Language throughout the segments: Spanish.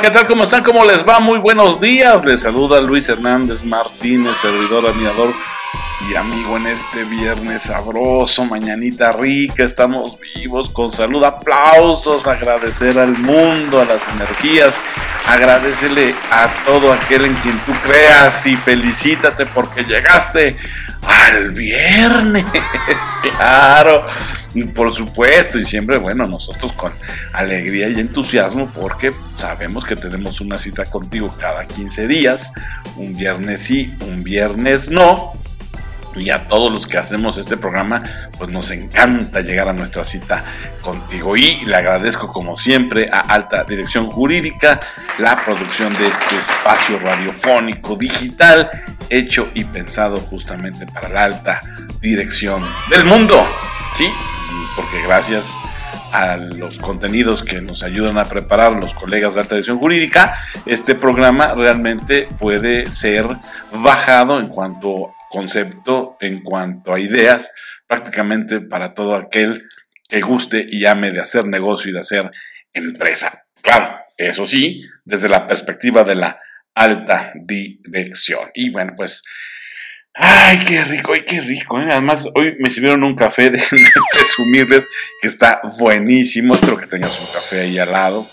¿qué tal? ¿Cómo están? ¿Cómo les va? Muy buenos días. Les saluda Luis Hernández Martínez, servidor, admirador y amigo en este viernes sabroso, mañanita rica. Estamos vivos, con salud, aplausos, agradecer al mundo, a las energías, agradecele a todo aquel en quien tú creas y felicítate porque llegaste al viernes, claro, por supuesto, y siempre, bueno, nosotros con alegría y entusiasmo porque sabemos que tenemos una cita contigo cada 15 días, un viernes sí, un viernes no, y a todos los que hacemos este programa, pues nos encanta llegar a nuestra cita contigo. Y le agradezco como siempre a Alta Dirección Jurídica la producción de este espacio radiofónico digital hecho y pensado justamente para la alta dirección del mundo. ¿Sí? Porque gracias a los contenidos que nos ayudan a preparar los colegas de alta dirección jurídica, este programa realmente puede ser bajado en cuanto concepto, en cuanto a ideas, prácticamente para todo aquel que guste y ame de hacer negocio y de hacer empresa. Claro, eso sí, desde la perspectiva de la alta dirección. Y bueno, pues, ay, qué rico, ay, qué rico. ¿eh? Además, hoy me sirvieron un café, de presumirles que está buenísimo. Espero que tengas un café ahí al lado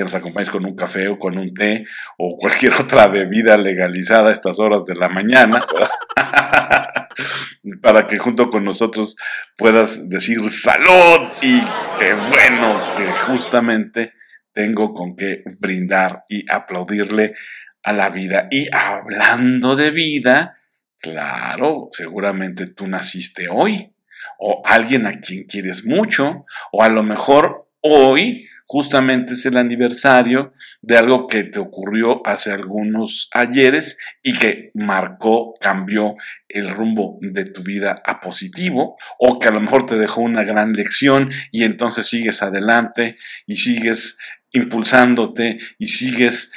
que nos acompañes con un café o con un té o cualquier otra bebida legalizada a estas horas de la mañana, para que junto con nosotros puedas decir salud y qué bueno que justamente tengo con qué brindar y aplaudirle a la vida. Y hablando de vida, claro, seguramente tú naciste hoy, o alguien a quien quieres mucho, o a lo mejor hoy justamente es el aniversario de algo que te ocurrió hace algunos ayeres y que marcó, cambió el rumbo de tu vida a positivo o que a lo mejor te dejó una gran lección y entonces sigues adelante y sigues impulsándote y sigues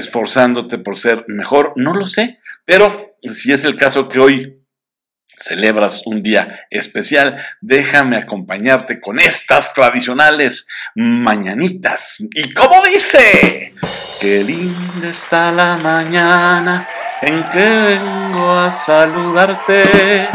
esforzándote por ser mejor, no lo sé, pero si es el caso que hoy celebras un día especial, déjame acompañarte con estas tradicionales mañanitas. ¿Y cómo dice? Qué linda está la mañana en que vengo a saludarte.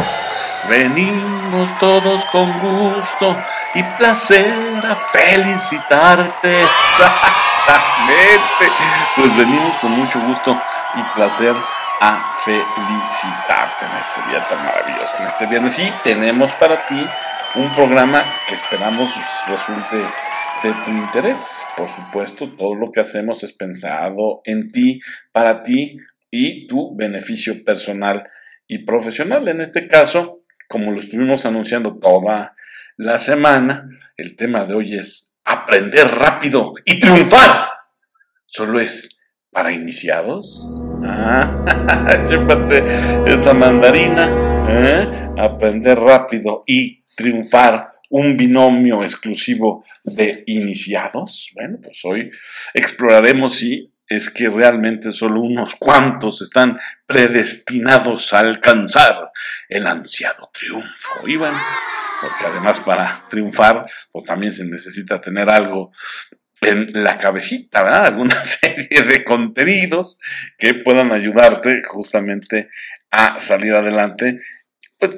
Venimos todos con gusto y placer a felicitarte. Exactamente. Pues venimos con mucho gusto y placer a felicitarte en este día tan maravilloso, en este viernes. Y tenemos para ti un programa que esperamos resulte de tu interés. Por supuesto, todo lo que hacemos es pensado en ti, para ti y tu beneficio personal y profesional. En este caso, como lo estuvimos anunciando toda la semana, el tema de hoy es aprender rápido y triunfar. Solo es para iniciados. Ah, esa mandarina. ¿eh? Aprender rápido y triunfar. Un binomio exclusivo de iniciados. Bueno, pues hoy exploraremos si es que realmente solo unos cuantos están predestinados a alcanzar el ansiado triunfo. Y bueno, porque además para triunfar, pues también se necesita tener algo en la cabecita, ¿verdad? Alguna serie de contenidos que puedan ayudarte justamente a salir adelante, pues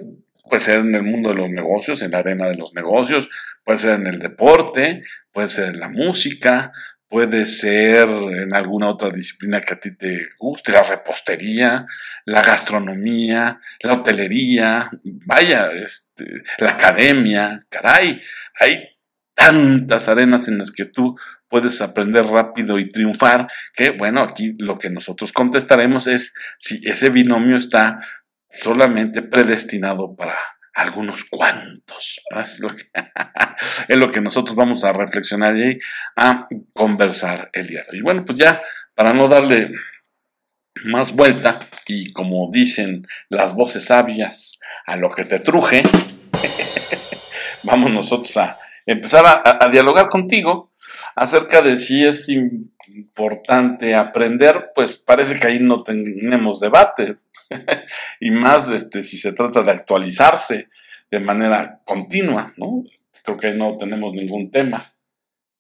puede ser en el mundo de los negocios, en la arena de los negocios, puede ser en el deporte, puede ser en la música, puede ser en alguna otra disciplina que a ti te guste, la repostería, la gastronomía, la hotelería, vaya, este, la academia, caray, hay tantas arenas en las que tú puedes aprender rápido y triunfar, que bueno, aquí lo que nosotros contestaremos es si ese binomio está solamente predestinado para algunos cuantos. Es lo, que, es lo, que, nosotros vamos a reflexionar y a conversar el día de hoy. Bueno, pues ya, para no darle más vuelta, y como dicen las voces sabias, a lo que te truje, vamos nosotros a empezar a, dialogar contigo acerca de si es importante aprender, pues parece que ahí no tenemos debate. y más este, si se trata de actualizarse de manera continua, ¿no? Creo que no tenemos ningún tema.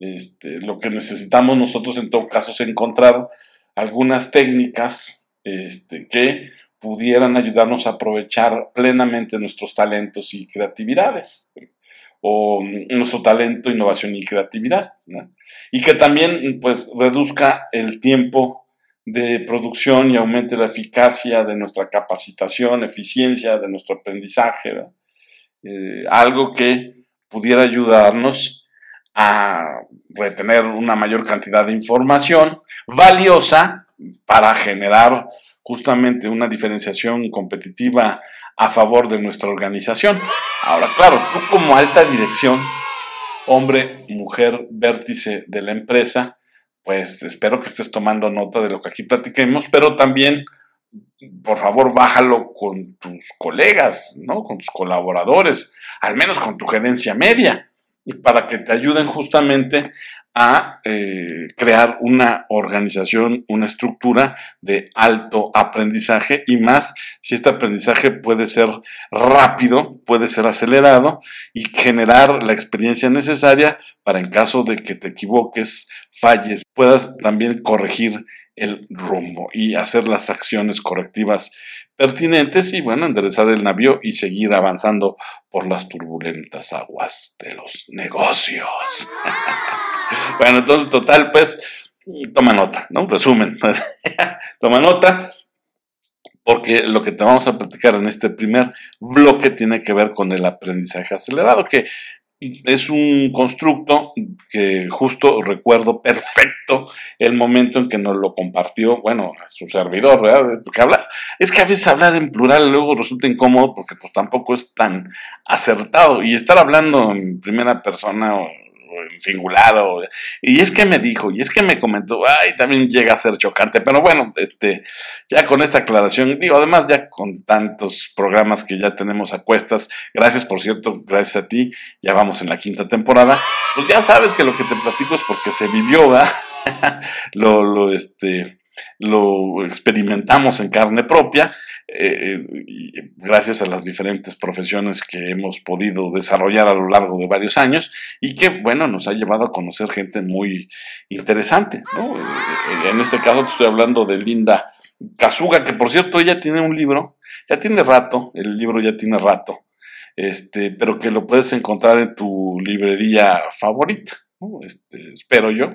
Este, lo que necesitamos nosotros en todo caso es encontrar algunas técnicas este, que pudieran ayudarnos a aprovechar plenamente nuestros talentos y creatividades, o nuestro talento, innovación y creatividad, y que también pues reduzca el tiempo de producción y aumente la eficacia de nuestra capacitación, eficiencia de nuestro aprendizaje, eh, algo que pudiera ayudarnos a retener una mayor cantidad de información valiosa para generar justamente una diferenciación competitiva a favor de nuestra organización. Ahora, claro, tú como alta dirección, hombre, mujer, vértice de la empresa, pues espero que estés tomando nota de lo que aquí platiquemos, pero también, por favor, bájalo con tus colegas, ¿no? Con tus colaboradores, al menos con tu gerencia media, para que te ayuden justamente a eh, crear una organización, una estructura de alto aprendizaje y más si este aprendizaje puede ser rápido, puede ser acelerado y generar la experiencia necesaria para en caso de que te equivoques, falles, puedas también corregir el rumbo y hacer las acciones correctivas pertinentes y bueno, enderezar el navío y seguir avanzando por las turbulentas aguas de los negocios. bueno, entonces, total, pues, toma nota, ¿no? Resumen, toma nota, porque lo que te vamos a platicar en este primer bloque tiene que ver con el aprendizaje acelerado, que es un constructo que justo recuerdo perfecto el momento en que nos lo compartió, bueno, a su servidor, ¿verdad? Porque hablar, es que a veces hablar en plural luego resulta incómodo porque pues tampoco es tan acertado y estar hablando en primera persona en singular, y es que me dijo, y es que me comentó, ay, también llega a ser chocante, pero bueno, este, ya con esta aclaración, digo, además ya con tantos programas que ya tenemos a cuestas, gracias por cierto, gracias a ti, ya vamos en la quinta temporada, pues ya sabes que lo que te platico es porque se vivió, ¿verdad? lo, lo, este, lo experimentamos en carne propia, eh, gracias a las diferentes profesiones que hemos podido desarrollar a lo largo de varios años y que, bueno, nos ha llevado a conocer gente muy interesante. Eh, en este caso te estoy hablando de Linda Kazuga, que por cierto ella tiene un libro, ya tiene rato, el libro ya tiene rato, este, pero que lo puedes encontrar en tu librería favorita. Este, espero yo.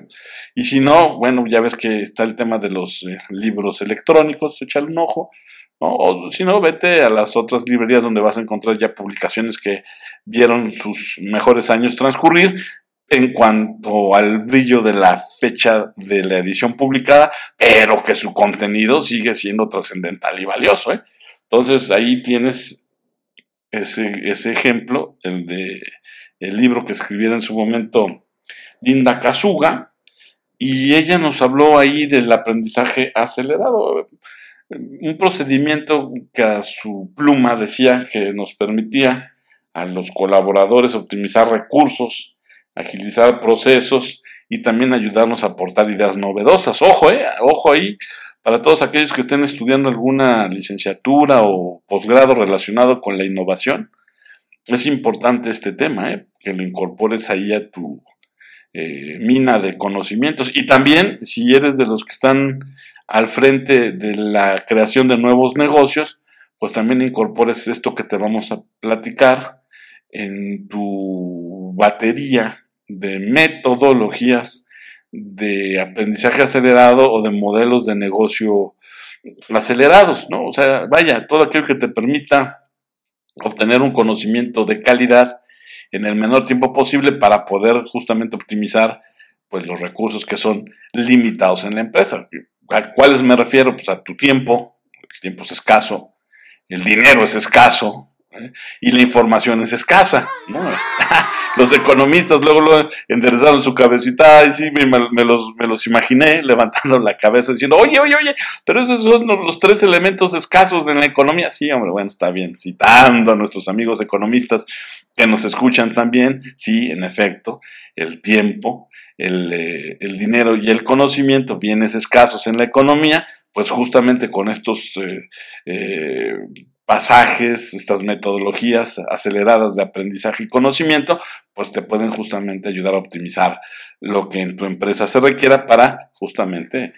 Y si no, bueno, ya ves que está el tema de los eh, libros electrónicos, échale un ojo. O si no, vete a las otras librerías donde vas a encontrar ya publicaciones que vieron sus mejores años transcurrir en cuanto al brillo de la fecha de la edición publicada, pero que su contenido sigue siendo trascendental y valioso. ¿eh? Entonces ahí tienes ese, ese ejemplo, el de el libro que escribiera en su momento Linda Kazuga, y ella nos habló ahí del aprendizaje acelerado, un procedimiento que a su pluma decía que nos permitía a los colaboradores optimizar recursos, agilizar procesos y también ayudarnos a aportar ideas novedosas. Ojo, eh, ojo ahí, para todos aquellos que estén estudiando alguna licenciatura o posgrado relacionado con la innovación, es importante este tema, eh, que lo incorpores ahí a tu, eh, mina de conocimientos. Y también, si eres de los que están al frente de la creación de nuevos negocios, pues también incorpores esto que te vamos a platicar en tu batería de metodologías de aprendizaje acelerado o de modelos de negocio acelerados, ¿no? O sea, vaya, todo aquello que te permita obtener un conocimiento de calidad en el menor tiempo posible para poder justamente optimizar pues, los recursos que son limitados en la empresa. ¿A cuáles me refiero? Pues a tu tiempo, el tiempo es escaso, el dinero es escaso, y la información es escasa. ¿no? los economistas luego lo enderezaron su cabecita y sí, me, los, me los imaginé levantando la cabeza diciendo, oye, oye, oye, pero esos son los tres elementos escasos en la economía. Sí, hombre, bueno, está bien, citando a nuestros amigos economistas que nos escuchan también, sí, en efecto, el tiempo, el, eh, el dinero y el conocimiento, bienes escasos en la economía, pues justamente con estos eh, eh, pasajes, estas metodologías aceleradas de aprendizaje y conocimiento, pues te pueden justamente ayudar a optimizar lo que en tu empresa se requiera para justamente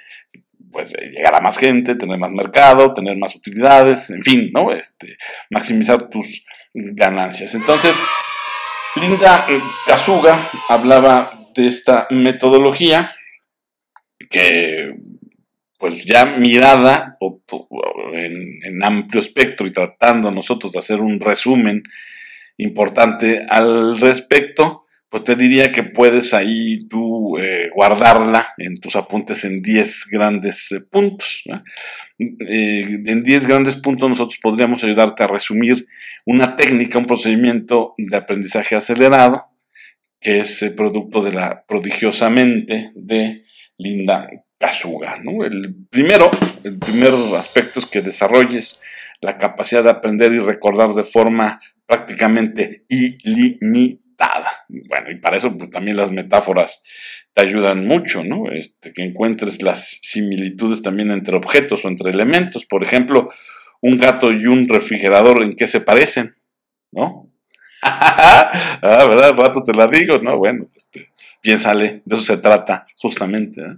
pues eh, llegar a más gente, tener más mercado, tener más utilidades, en fin, ¿no? Este, maximizar tus ganancias. Entonces, Linda Kazuga hablaba de esta metodología que pues ya mirada en, en, amplio espectro y tratando nosotros de hacer un resumen importante al respecto, pues te diría que puedes ahí tú eh, guardarla en tus apuntes en 10 grandes eh, puntos. Eh, en 10 grandes puntos nosotros podríamos ayudarte a resumir una técnica, un procedimiento de aprendizaje acelerado, que es producto de la prodigiosamente de Linda ¿no? El primero, el primer aspecto es que desarrolles la capacidad de aprender y recordar de forma prácticamente ilimitada. Bueno, y para eso pues, también las metáforas te ayudan mucho, ¿no? Este, que encuentres las similitudes también entre objetos o entre elementos. Por ejemplo, un gato y un refrigerador, ¿en qué se parecen? ¿No? ah, ¿verdad? rato te la digo, ¿no? Bueno, este, piénsale, de eso se trata justamente. ¿eh?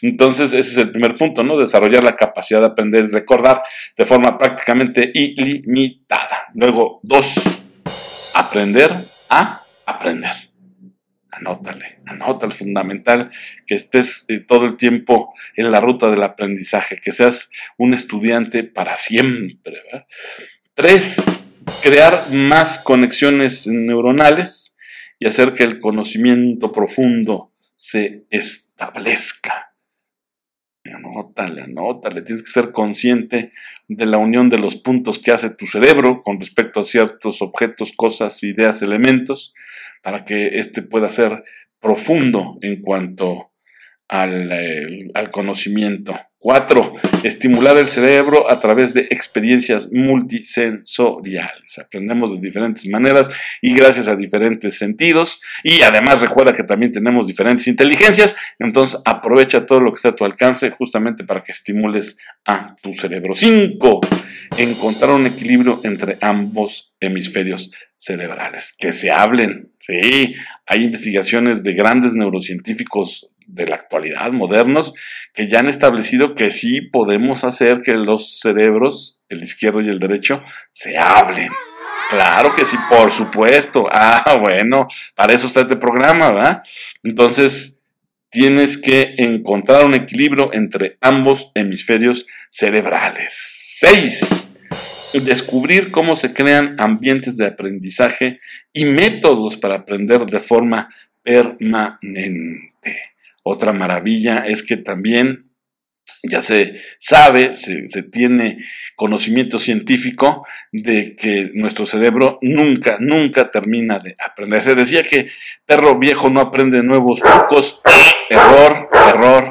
Entonces, ese es el primer punto, ¿no? Desarrollar la capacidad de aprender y recordar de forma prácticamente ilimitada. Luego, dos, aprender a aprender. Anótale, anótale, fundamental que estés eh, todo el tiempo en la ruta del aprendizaje, que seas un estudiante para siempre. Tres, crear más conexiones neuronales y hacer que el conocimiento profundo se establezca. Anótale, anótale, tienes que ser consciente de la unión de los puntos que hace tu cerebro con respecto a ciertos objetos, cosas, ideas, elementos, para que éste pueda ser profundo en cuanto al, al conocimiento. Cuatro, estimular el cerebro a través de experiencias multisensoriales. Aprendemos de diferentes maneras y gracias a diferentes sentidos. Y además recuerda que también tenemos diferentes inteligencias. Entonces aprovecha todo lo que está a tu alcance justamente para que estimules a tu cerebro. Cinco, encontrar un equilibrio entre ambos hemisferios cerebrales. Que se hablen. Sí, hay investigaciones de grandes neurocientíficos de la actualidad, modernos, que ya han establecido que sí podemos hacer que los cerebros, el izquierdo y el derecho, se hablen. Claro que sí, por supuesto. Ah, bueno, para eso está este programa, ¿verdad? Entonces, tienes que encontrar un equilibrio entre ambos hemisferios cerebrales. Seis, descubrir cómo se crean ambientes de aprendizaje y métodos para aprender de forma permanente. Otra maravilla es que también ya se sabe, se, tiene conocimiento científico de que nuestro cerebro nunca, nunca termina de aprender. Se decía que perro viejo no aprende nuevos trucos. Error, error,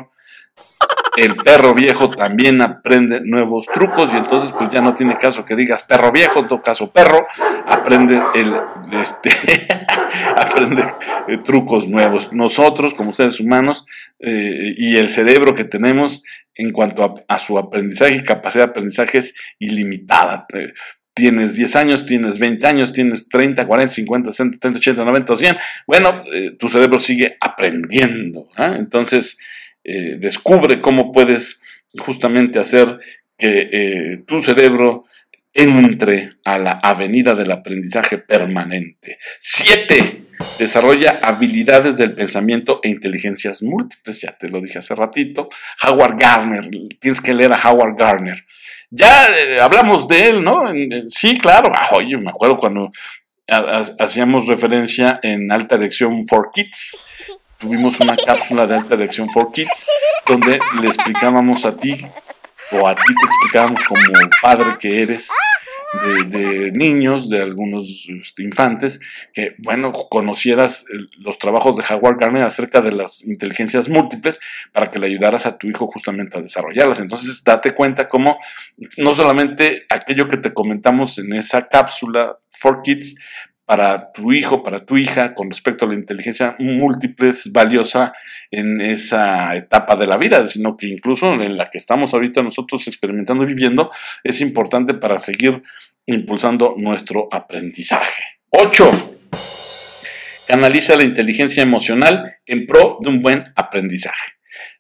el perro viejo también aprende nuevos trucos y entonces pues ya no tiene caso que digas perro viejo, en todo caso perro, aprende el este aprende eh, trucos nuevos. Nosotros como seres humanos eh, y el cerebro que tenemos en cuanto a, su aprendizaje y capacidad de aprendizaje es ilimitada. Eh, tienes 10 años, tienes 20 años, tienes 30, 40, 50, 60, 70, 80, 90, 100. Bueno, tu cerebro sigue aprendiendo. Entonces, eh, descubre cómo puedes justamente hacer que eh, tu cerebro entre a la avenida del aprendizaje permanente. Siete, desarrolla habilidades del pensamiento e inteligencias múltiples, ya te lo dije hace ratito. Howard Gardner, tienes que leer a Howard Gardner. Ya eh, hablamos de él, ¿no? sí, claro. Ah, oye, me acuerdo cuando hacíamos referencia en alta dirección for kids tuvimos una cápsula de alta dirección for kids donde le explicábamos a ti o a ti te explicábamos como padre que eres de, niños, de algunos este, infantes, que, bueno, conocieras los trabajos de Howard Gardner acerca de las inteligencias múltiples para que le ayudaras a tu hijo justamente a desarrollarlas. Entonces, date cuenta cómo no solamente aquello que te comentamos en esa cápsula for Kids, para tu hijo, para tu hija, con respecto a la inteligencia múltiple es valiosa en esa etapa de la vida, sino que incluso en la que estamos ahorita nosotros experimentando y viviendo, es importante para seguir impulsando nuestro aprendizaje. 8. canaliza la inteligencia emocional en pro de un buen aprendizaje.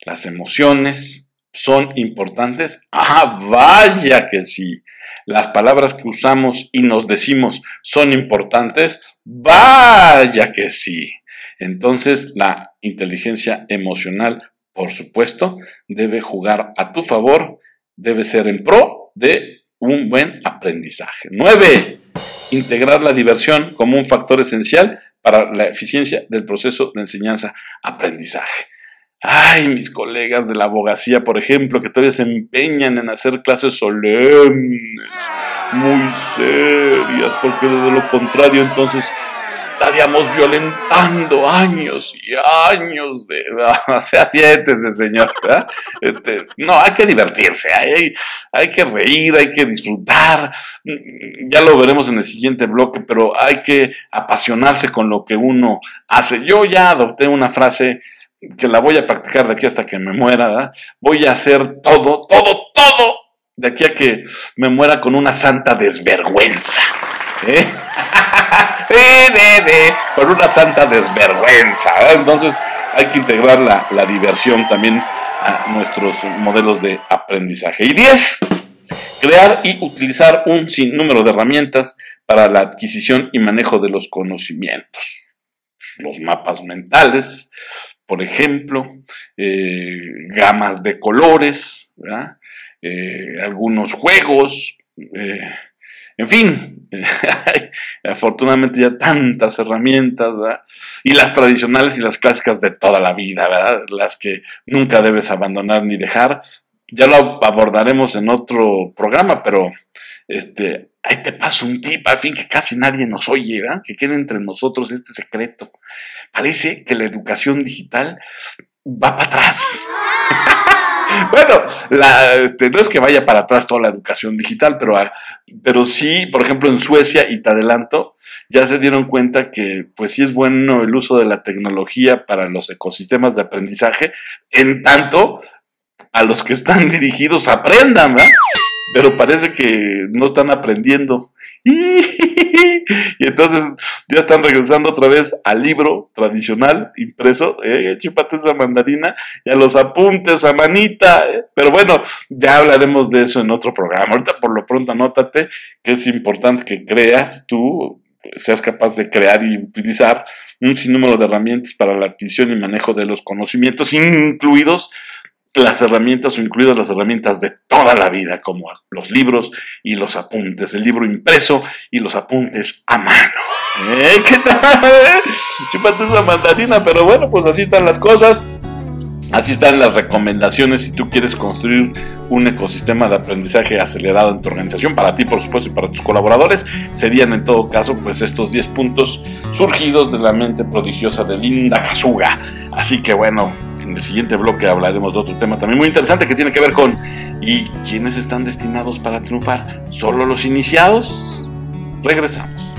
Las emociones son importantes. Ah, vaya que sí. Las palabras que usamos y nos decimos son importantes. Vaya que sí. Entonces la inteligencia emocional, por supuesto, debe jugar a tu favor, debe ser en pro de un buen aprendizaje. 9. Integrar la diversión como un factor esencial para la eficiencia del proceso de enseñanza-aprendizaje. Ay, mis colegas de la abogacía, por ejemplo, que todavía se empeñan en hacer clases solemnes, muy serias, porque de lo contrario entonces estaríamos violentando años y años de... O sea, siéntese, señor. Este, no, hay que divertirse, hay, hay que reír, hay que disfrutar. Ya lo veremos en el siguiente bloque, pero hay que apasionarse con lo que uno hace. Yo ya adopté una frase que la voy a practicar de aquí hasta que me muera. Voy a hacer todo, todo, todo de aquí a que me muera con una santa desvergüenza. ¿eh? con una santa desvergüenza. Entonces hay que integrar la, diversión también a nuestros modelos de aprendizaje. Y 10, crear y utilizar un sinnúmero de herramientas para la adquisición y manejo de los conocimientos. Los mapas mentales, por ejemplo, eh, gamas de colores, eh, algunos juegos, eh, en fin, afortunadamente ya tantas herramientas, ¿verdad? Y las tradicionales y las clásicas de toda la vida, ¿verdad? Las que nunca debes abandonar ni dejar. Ya lo abordaremos en otro programa, pero este, ahí te paso un tip, al fin que casi nadie nos oye. Que quede entre nosotros este secreto. Parece que la educación digital va para atrás. bueno, este, no es que vaya para atrás toda la educación digital, pero, ah, pero sí, por ejemplo, en Suecia, y te adelanto, ya se dieron cuenta que pues sí es bueno el uso de la tecnología para los ecosistemas de aprendizaje, en tanto a los que están dirigidos aprendan, ¿verdad? pero parece que no están aprendiendo. Y entonces ya están regresando otra vez al libro tradicional impreso, eh, chupate esa mandarina y a los apuntes a manita. Eh. Pero bueno, ya hablaremos de eso en otro programa. Ahorita por lo pronto anótate que es importante que creas tú, seas capaz de crear y utilizar un sinnúmero de herramientas para la adquisición y manejo de los conocimientos, incluidos las herramientas o incluidas las herramientas de toda la vida, como los libros y los apuntes, el libro impreso y los apuntes a mano. ¿Eh? ¿Qué tal? Chúpate esa mandarina, pero bueno, pues así están las cosas. Así están las recomendaciones si tú quieres construir un ecosistema de aprendizaje acelerado en tu organización, para ti por supuesto y para tus colaboradores, serían en todo caso pues estos 10 puntos surgidos de la mente prodigiosa de Linda Kazuga. Así que bueno, en el siguiente bloque hablaremos de otro tema también muy interesante que tiene que ver con ¿y quiénes están destinados para triunfar? ¿Solo los iniciados? Regresamos.